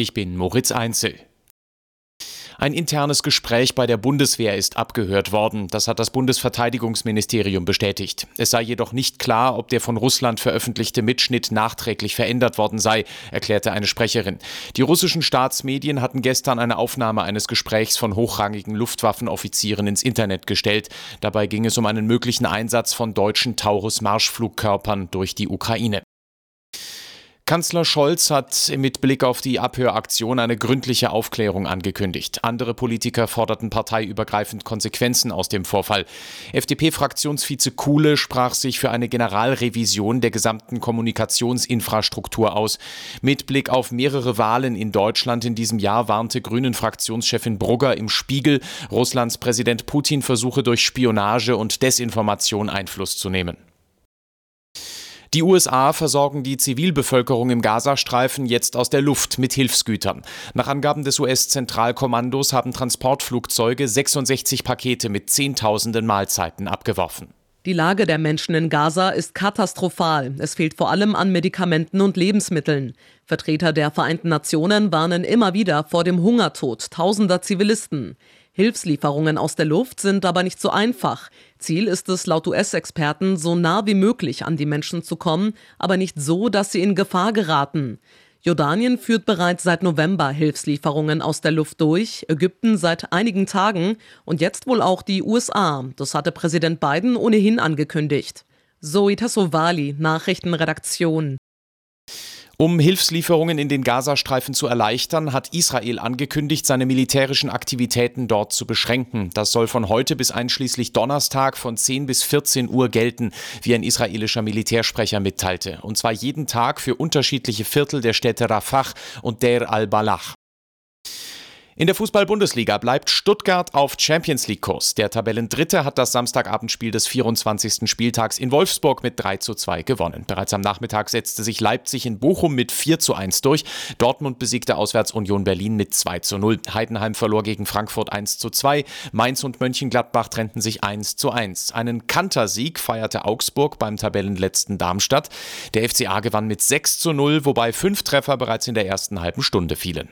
Ich bin Moritz Einzel. Ein internes Gespräch bei der Bundeswehr ist abgehört worden. Das hat das Bundesverteidigungsministerium bestätigt. Es sei jedoch nicht klar, ob der von Russland veröffentlichte Mitschnitt nachträglich verändert worden sei, erklärte eine Sprecherin. Die russischen Staatsmedien hatten gestern eine Aufnahme eines Gesprächs von hochrangigen Luftwaffenoffizieren ins Internet gestellt. Dabei ging es um einen möglichen Einsatz von deutschen Taurus-Marschflugkörpern durch die Ukraine. Kanzler Scholz hat mit Blick auf die Abhöraktion eine gründliche Aufklärung angekündigt. Andere Politiker forderten parteiübergreifend Konsequenzen aus dem Vorfall. FDP-Fraktionsvize Kuhle sprach sich für eine Generalrevision der gesamten Kommunikationsinfrastruktur aus. Mit Blick auf mehrere Wahlen in Deutschland in diesem Jahr warnte Grünen-Fraktionschefin Brugger im Spiegel, Russlands Präsident Putin versuche durch Spionage und Desinformation Einfluss zu nehmen. Die USA versorgen die Zivilbevölkerung im Gazastreifen jetzt aus der Luft mit Hilfsgütern. Nach Angaben des US-Zentralkommandos haben Transportflugzeuge 66 Pakete mit Zehntausenden Mahlzeiten abgeworfen. Die Lage der Menschen in Gaza ist katastrophal. Es fehlt vor allem an Medikamenten und Lebensmitteln. Vertreter der Vereinten Nationen warnen immer wieder vor dem Hungertod tausender Zivilisten. Hilfslieferungen aus der Luft sind aber nicht so einfach. Ziel ist es laut US-Experten, so nah wie möglich an die Menschen zu kommen, aber nicht so, dass sie in Gefahr geraten. Jordanien führt bereits seit November Hilfslieferungen aus der Luft durch, Ägypten seit einigen Tagen und jetzt wohl auch die USA. Das hatte Präsident Biden ohnehin angekündigt. Zoe Tassovali, Nachrichtenredaktion. Um Hilfslieferungen in den Gazastreifen zu erleichtern, hat Israel angekündigt, seine militärischen Aktivitäten dort zu beschränken. Das soll von heute bis einschließlich Donnerstag von 10 bis 14 Uhr gelten, wie ein israelischer Militärsprecher mitteilte. Und zwar jeden Tag für unterschiedliche Viertel der Städte Rafah und Der al-Balach. In der Fußball-Bundesliga bleibt Stuttgart auf Champions League-Kurs. Der Tabellendritte hat das Samstagabendspiel des 24. Spieltags in Wolfsburg mit 3 zu 2 gewonnen. Bereits am Nachmittag setzte sich Leipzig in Bochum mit 4 zu 1 durch. Dortmund besiegte auswärts Union Berlin mit 2 zu 0. Heidenheim verlor gegen Frankfurt 1 zu 2. Mainz und Mönchengladbach trennten sich 1 zu 1. Einen Kantersieg feierte Augsburg beim Tabellenletzten Darmstadt. Der FCA gewann mit 6 zu 0, wobei fünf Treffer bereits in der ersten halben Stunde fielen.